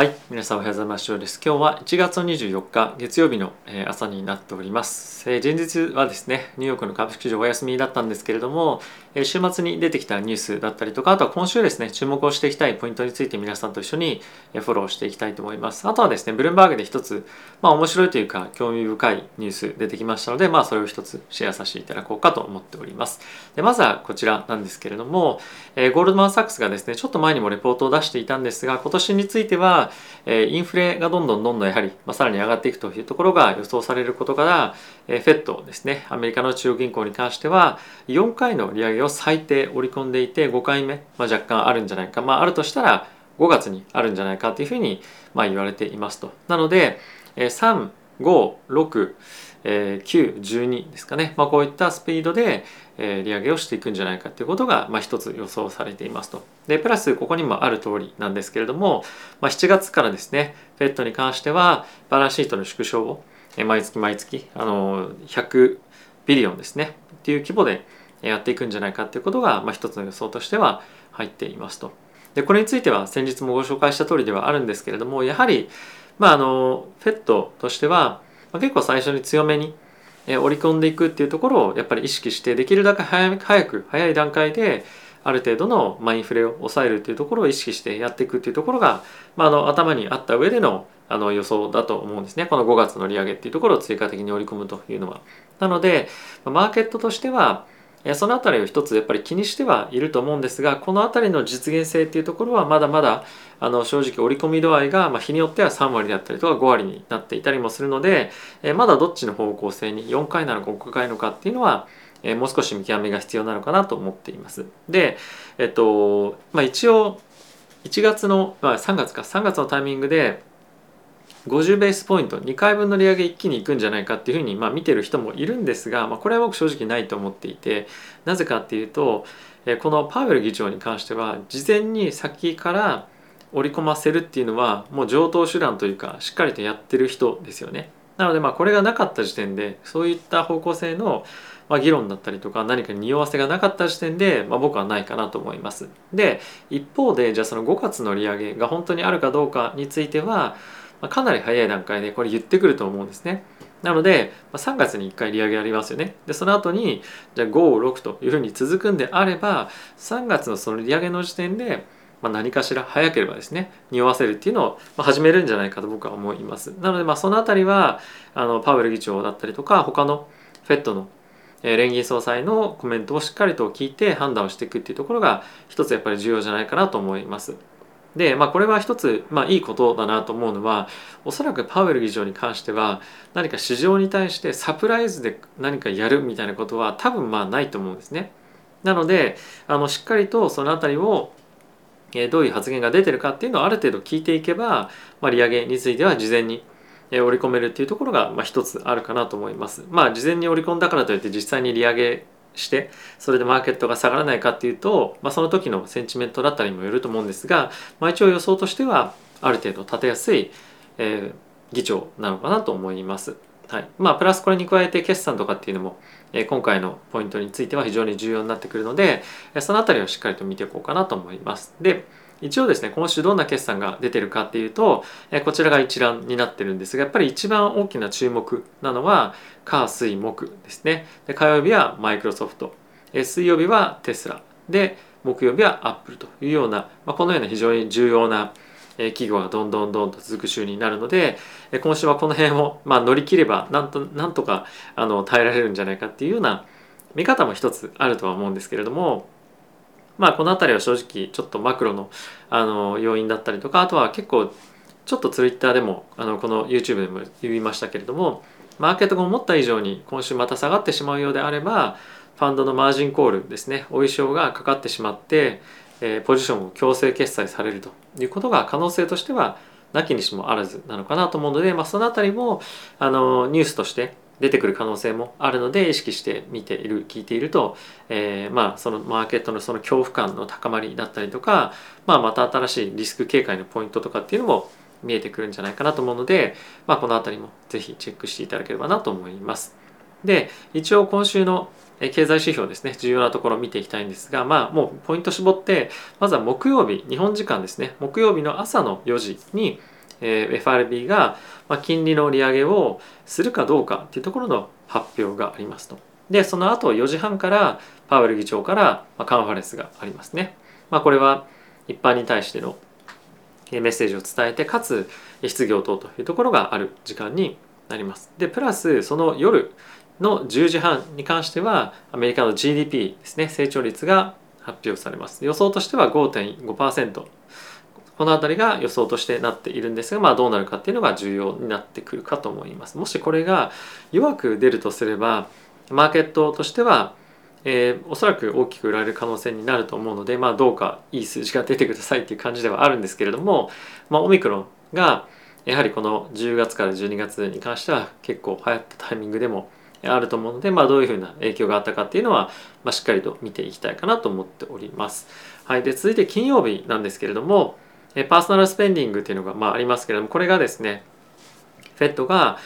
はい、皆さんおはようございます。です。今日は1月24日月曜日の朝になっております。え前日はですね、ニューヨークの株式市場お休みだったんですけれども、え週末に出てきたニュースだったりとか、あとは今週ですね、注目をしていきたいポイントについて皆さんと一緒にフォローしていきたいと思います。あとはですね、ブルームバーグで一つ、まあ面白いというか興味深いニュース出てきましたので、まあそれを一つシェアさせていただこうかと思っております。でまずはこちらなんですけれども、えゴールドマン・サックスがですね、ちょっと前にもレポートを出していたんですが、今年については、えインフレがどんどんどんどんやはり、まあ、さらに上がっていくというところが予想されることから、えー、FED ですねアメリカの中央銀行に関しては4回の利上げを最低織り込んでいて5回目、まあ、若干あるんじゃないか、まあ、あるとしたら5月にあるんじゃないかというふうに、まあ、言われていますと。なので、えー、3 5 6えー、9、12ですかね、まあ、こういったスピードで、えー利上げをしていくんじゃないかということが、まあ、一つ予想されていますと。でプラスここにもある通りなんですけれども、まあ、7月からですね FED に関してはバランスシートの縮小を、えー毎月毎月あの100ビリオンですねっていう規模でやっていくんじゃないかということが、まあ、一つの予想としては入っていますと。でこれについては先日もご紹介した通りではあるんですけれどもやはり、まあ、あの FED としてはまあ結構最初に強めにえー織り込んでいくっていうところをやっぱり意識してできるだけ早く早い段階である程度のまインフレを抑えるっていうところを意識してやっていくっていうところが、まあ、あの頭にあった上でのあの予想だと思うんですねこの5月の利上げっていうところを追加的に織り込むというのは。なのでまマーケットとしてはそのあたりを一つやっぱり気にしてはいると思うんですがこのあたりの実現性っていうところはまだまだあの正直織り込み度合いが、ま、日によっては3割だったりとか5割になっていたりもするので、えまだどっちの方向性に4回なのか5回のかっていうのは、えもう少し見極めが必要なのかなと思っています。で、えっとまあ、一応1月の、まあ、3月か3月のタイミングで50ベースポイント2回分の利上げ一気にいくんじゃないかっていうふうに、まあ、見てる人もいるんですが、まあ、これは僕正直ないと思っていてなぜかっていうとこのパウエル議長に関しては事前に先から織り込ませるっていうのはもう上等手段というかしっかりとやってる人ですよね。なのでまあこれがなかった時点でそういった方向性のまあ議論だったりとか何か匂わせがなかった時点で、まあ、僕はないかなと思います。で一方でじゃあその5月の利上げが本当にあるかどうかについては、まあ、かなり早い段階でこれ言ってくると思うんですね。なのでまあ3月に1回利上げありますよね。でその後にじゃあ5、6というふうに続くんであれば3月のその利上げの時点でまあ、何かしら早ければですね匂わせるっていうのを始めるんじゃないかと僕は思いますなのでまあそのあたりはあのパウエル議長だったりとか他の FED の連銀総裁のコメントをしっかりと聞いて判断をしていくっていうところが一つやっぱり重要じゃないかなと思いますでまあこれは一つ、まあ、いいことだなと思うのはおそらくパウエル議長に関しては何か市場に対してサプライズで何かやるみたいなことは多分まあないと思うんですねなのであのしっかりとそのあたりをえどういう発言が出てるかっていうのをある程度聞いていけば、まあ、利上げについては事前にえ織り込めるっていうところが一つあるかなと思います。まあ事前に織り込んだからといって実際に利上げしてそれでマーケットが下がらないかっていうと、まあ、その時のセンチメントだったりにもよると思うんですが、まあ、一応予想としてはある程度立てやすい、えー議長なのかなと思います。はい、まあプラスこれに加えて決算とかっていうのも、えー今回のポイントについては非常に重要になってくるのでえその辺りをしっかりと見ていこうかなと思います。で一応ですね今週どんな決算が出てるかっていうとえこちらが一覧になってるんですがやっぱり一番大きな注目なのは火水木ですね。で火曜日はマイクロソフト。え水曜日はテスラ。で木曜日はアップルというような、まあ、このような非常に重要な企業がどんどんどんと続く週になるので今週はこの辺を、まあ、乗り切ればなんとなんとかあの耐えられるんじゃないかっていうような見方も一つあるとは思うんですけれどもまあこの辺りは正直ちょっとマクロのあの要因だったりとかあとは結構ちょっとツイッターでもあのこの YouTube でも言いましたけれどもマーケットが思った以上に今週また下がってしまうようであればファンドのマージンコールですねお衣装がかかってしまって、えーポジションを強制決済されるということが可能性としてはなきにしもあらずなのかなと思うので、まあ、そのあたりもあのニュースとして出てくる可能性もあるので意識して見ている聞いていると、えーまあそのマーケットのその恐怖感の高まりだったりとか、まあ、また新しいリスク警戒のポイントとかっていうのも見えてくるんじゃないかなと思うので、まあ、このあたりもぜひチェックしていただければなと思います。で一応今週の経済指標ですね重要なところを見ていきたいんですがまあもうポイント絞ってまずは木曜日日本時間ですね木曜日の朝の4時に、えー、FRB が、まあ、金利の利上げをするかどうかっていうところの発表がありますと。でその後4時半からパウエル議長から、まあ、カンファレンスがありますね。まあ、これは一般に対してのメッセージを伝えてかつ質疑応答というところがある時間になります。でプラスその夜の10時半に関してはアメリカの GDP ですね成長率が発表されます予想としては5.5%この辺りが予想としてなっているんですが、まあ、どうなるかっていうのが重要になってくるかと思いますもしこれが弱く出るとすればマーケットとしては、えー、おそらく大きく売られる可能性になると思うので、まあ、どうかいい数字が出てくださいっていう感じではあるんですけれども、まあ、オミクロンがやはりこの10月から12月に関しては結構流行ったタイミングでもあると思うので、まあ、どういうふうな影響があったかっていうのは、まあ、しっかりと見ていきたいかなと思っております。はい、で続いて金曜日なんですけれどもパーソナルスペンディングっていうのが、まあ、ありますけれどもこれがですね FED が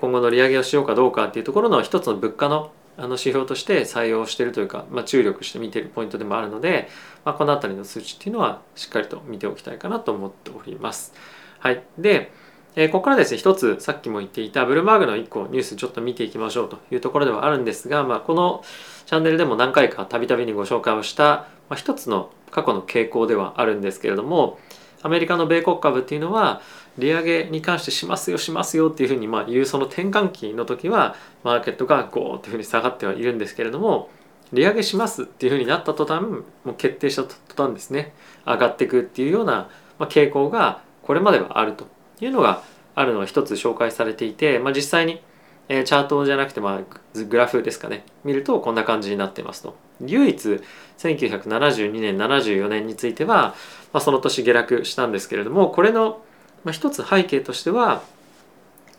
今後の利上げをしようかどうかっていうところの一つの物価のあの指標として採用しているというか、まあ、注力して見ているポイントでもあるので、まあ、この辺りの数値っていうのはしっかりと見ておきたいかなと思っております。はい、でえここからですね一つさっきも言っていたブルーマーグの1個ニュースちょっと見ていきましょうというところではあるんですが、まあ、このチャンネルでも何回かたびたびにご紹介をした、まあ、一つの過去の傾向ではあるんですけれどもアメリカの米国株っていうのは利上げに関してしますよしますよっていうふうにまあ言うその転換期の時はマーケットがゴーっていうふうに下がってはいるんですけれども利上げしますっていうふうになった途端もう決定した途端ですね上がっていくっていうような、傾向がこれまではあるというのがあるのが一つ紹介されていて、まあ、実際に、チャートじゃなくて、まあ、グラフですかね見るとこんな感じになってますと。唯一1972年74年については、まあ、その年下落したんですけれどもこれの、まあ、一つ背景としては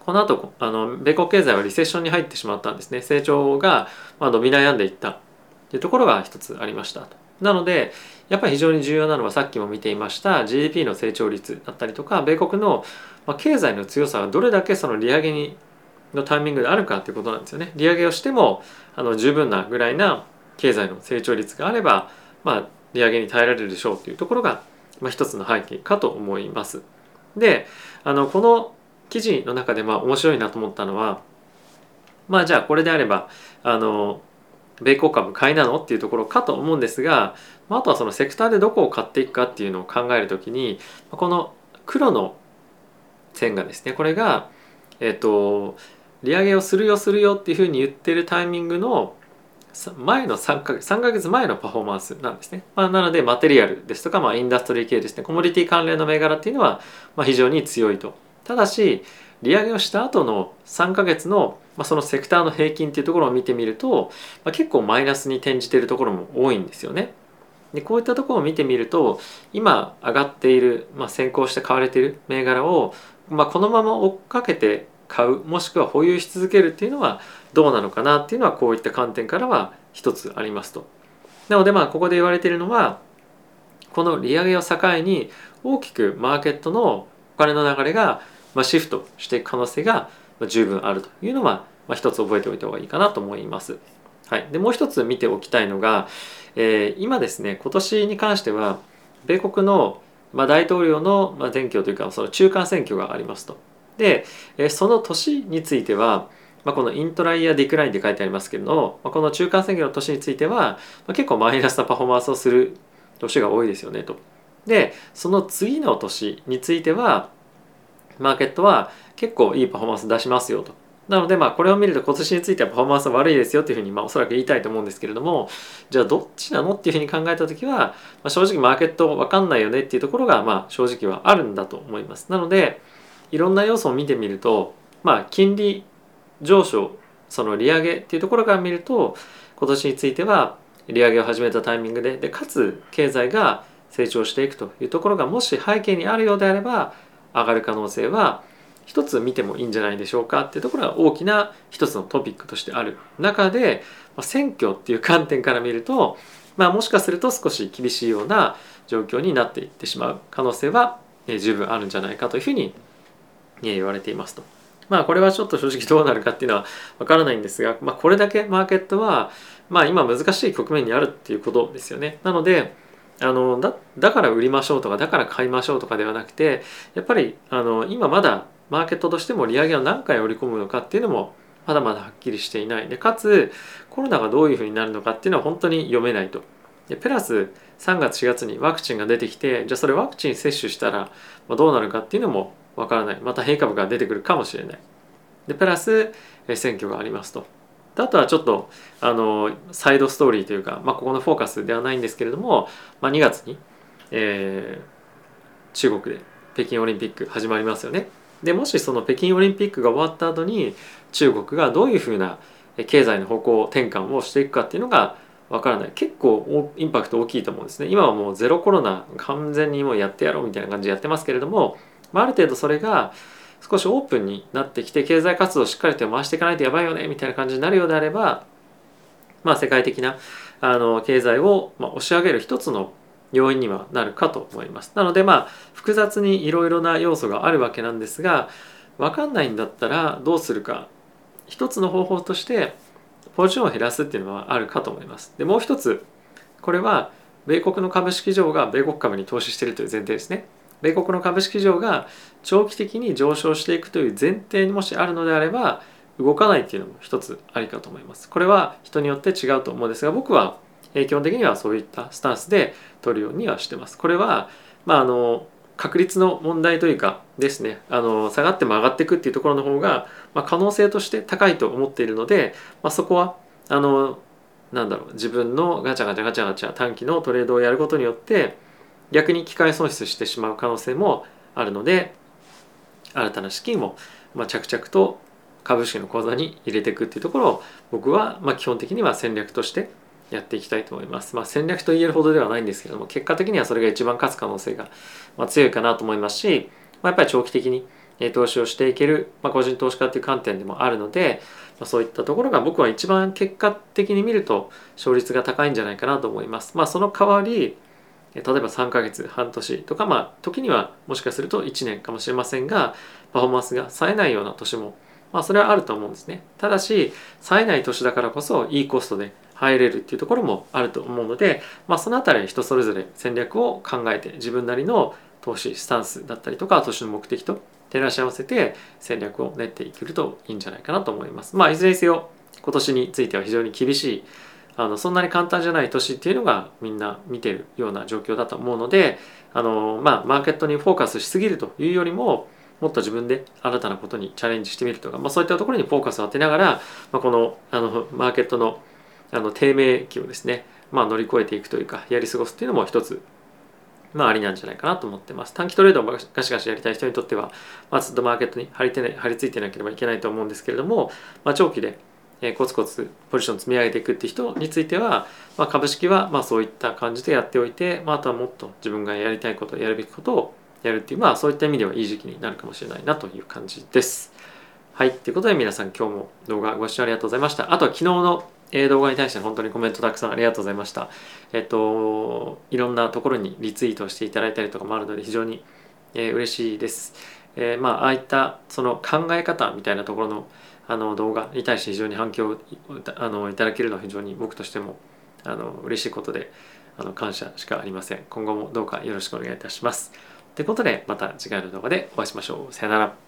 この後あの米国経済はリセッションに入ってしまったんですね。成長が、まあ、伸び悩んでいった。というところが一つありました。なのでやっぱり非常に重要なのはさっきも見ていました GDP の成長率だったりとか米国の経済の強さがどれだけその利上げにのタイミングであるかということなんですよね。利上げをしてもあの十分なぐらいな経済の成長率があれば、まあ、利上げに耐えられるでしょうというところが、まあ、一つの背景かと思います。であのこの記事の中でまあ面白いなと思ったのはまあじゃあこれであればあの米国株買いなのっていうところかと思うんですが、まあ、あとはそのセクターでどこを買っていくかっていうのを考えるときにこの黒の線がですねこれがえっ、と利上げをするよするよっていうふうに言ってるタイミングの前の3ヶ月3ヶ月前のパフォーマンスなんですね、まあ、なのでマテリアルですとか、まあ、インダストリー系ですね。コモディティ関連の銘柄っていうのは、まあ、非常に強いと。ただし利上げをした後の3ヶ月のまあ、そのセクターの平均っていうところを見てみると、まあ、結構マイナスに転じているところも多いんですよね。でこういったところを見てみると今上がっている、まあ、先行して買われている銘柄を、まあ、このまま追っかけて買うもしくは保有し続けるっていうのはどうなのかなっていうのはこういった観点からは一つありますと。なのでまあここで言われているのはこの利上げを境に大きくマーケットのお金の流れがシフトしていく可能性が十分あるというのは、一つ覚えておいた方がいいかなと思います。はい、でもう一つ見ておきたいのが、えー、今ですね今年に関しては米国の、まあ、大統領の、まあ、選挙というかその中間選挙がありますと。で、その年については、まあ、このイントライヤーディクラインって書いてありますけれども、この中間選挙の年については、ま、結構マイナスなパフォーマンスをする年が多いですよねと。でその次の年についてはマーケットは結構いいパフォーマンス出しますよと。なのでまあこれを見ると今年についてはパフォーマンス悪いですよっていうふうにまあおそらく言いたいと思うんですけれどもじゃあどっちなの？っていうふうに考えた時は、ま、正直マーケット分かんないよねっていうところがまあ正直はあるんだと思います。なのでいろんな要素を見てみるとまあ金利上昇その利上げっていうところから見ると今年については利上げを始めたタイミングででかつ経済が成長していくというところがもし背景にあるようであれば上がる可能性は一つ見てもいいんじゃないでしょうかっていうところが大きな一つのトピックとしてある中で選挙っていう観点から見ると、まあ、もしかすると少し厳しいような状況になっていってしまう可能性は十分あるんじゃないかというふうに言われていますと。まあこれはちょっと正直どうなるかっていうのはわからないんですが、まあ、これだけマーケットはまあ今難しい局面にあるっていうことですよね。なのであのだだから売りましょうとかだから買いましょうとかではなくてやっぱりあの今まだマーケットとしても利上げを何回織り込むのかっていうのもまだまだはっきりしていないでかつコロナがどういうふうになるのかっていうのは本当に読めないとでプラス3月4月にワクチンが出てきてじゃあそれワクチン接種したらどうなるかっていうのもわからない。また変異株が出てくるかもしれない。でプラス選挙がありますと。あとはちょっとあのサイドストーリーというか、まあ、ここのフォーカスではないんですけれども、まあ、2月に、えー、中国で北京オリンピック始まりますよね。でもしその北京オリンピックが終わった後に中国がどういうふうな経済の方向転換をしていくかっていうのがわからない。結構インパクト大きいと思うんですね。今はもうゼロコロナ完全にもうやってやろうみたいな感じでやってますけれども、まあ、ある程度それが少しオープンになってきて経済活動をしっかりと回していかないとやばいよねみたいな感じになるようであればまあ世界的なあの経済をま押し上げる一つの要因にはなるかと思います。なのでまあ複雑にいろいろな要素があるわけなんですが分かんないんだったらどうするか一つの方法としてポジションを減らすっていうのはあるかと思います。でもう一つこれは米国の株式上が米国株に投資しているという前提ですね。米国の株式上が長期的に上昇していくという前提にもしあるのであれば動かないっていうのも一つありかと思います。これは人によって違うと思うんですが僕は基本的にはそういったスタンスで取るようにはしてます。これは、まあ、あの確率の問題というかですねあの下がっても上がっていくっていうところの方が、まあ、可能性として高いと思っているので、まあ、そこはあのなんだろう自分のガチャガチャガチャガチャ短期のトレードをやることによって逆に機械損失してしまう可能性もあるので新たな資金を、まあ、着々と株式の口座に入れていくっていうところを僕はま基本的には戦略としてやっていきたいと思います。まあ、戦略と言えるほどではないんですけども結果的にはそれが一番勝つ可能性がま強いかなと思いますし、まあ、やっぱり長期的に投資をしていける、まあ、個人投資家っていう観点でもあるので、まあ、そういったところが僕は一番結果的に見ると勝率が高いんじゃないかなと思います。まあ、その代わり例えば3ヶ月半年とかまあ時にはもしかすると1年かもしれませんがパフォーマンスが冴えないような年もまあそれはあると思うんですねただし冴えない年だからこそいいコストで入れるっていうところもあると思うので、まあ、その辺り人それぞれ戦略を考えて自分なりの投資スタンスだったりとか投資の目的と照らし合わせて戦略を練っていけるといいんじゃないかなと思います。まあいずれにせよ今年については非常に厳しいあのそんなに簡単じゃない年っていうのがみんな見てるような状況だと思うのであの、まあ、マーケットにフォーカスしすぎるというよりももっと自分で新たなことにチャレンジしてみるとか、まあ、そういったところにフォーカスを当てながら、まあ、このあのマーケットのあの低迷期をですね、まあ、乗り越えていくというかやり過ごすっていうのも一つまあ、ありなんじゃないかなと思ってます。短期トレードをガシガシやりたい人にとっては、まあ、ずっとマーケットに張りて張り付いてなければいけないと思うんですけれども、まあ、長期でえコツコツポジション積み上げていくって人については、まあ、株式はまあそういった感じでやっておいて、まあ、あとはもっと自分がやりたいことやるべきことをやるっていうまあそういった意味ではいい時期になるかもしれないなという感じです。はい。ということで皆さん今日も動画ご視聴ありがとうございました。あとは昨日の動画に対して本当にコメントたくさんありがとうございました。えっと、いろんなところにリツイートしていただいたりとかもあるので非常に、えー、嬉しいです。えー、まあ、ああいったその考え方みたいなところのあの動画に対して非常に反響をあのいただけるのは非常に僕としてもあの嬉しいことであの感謝しかありません。今後もどうかよろしくお願いいたします。ということでまた次回の動画でお会いしましょう。さよなら。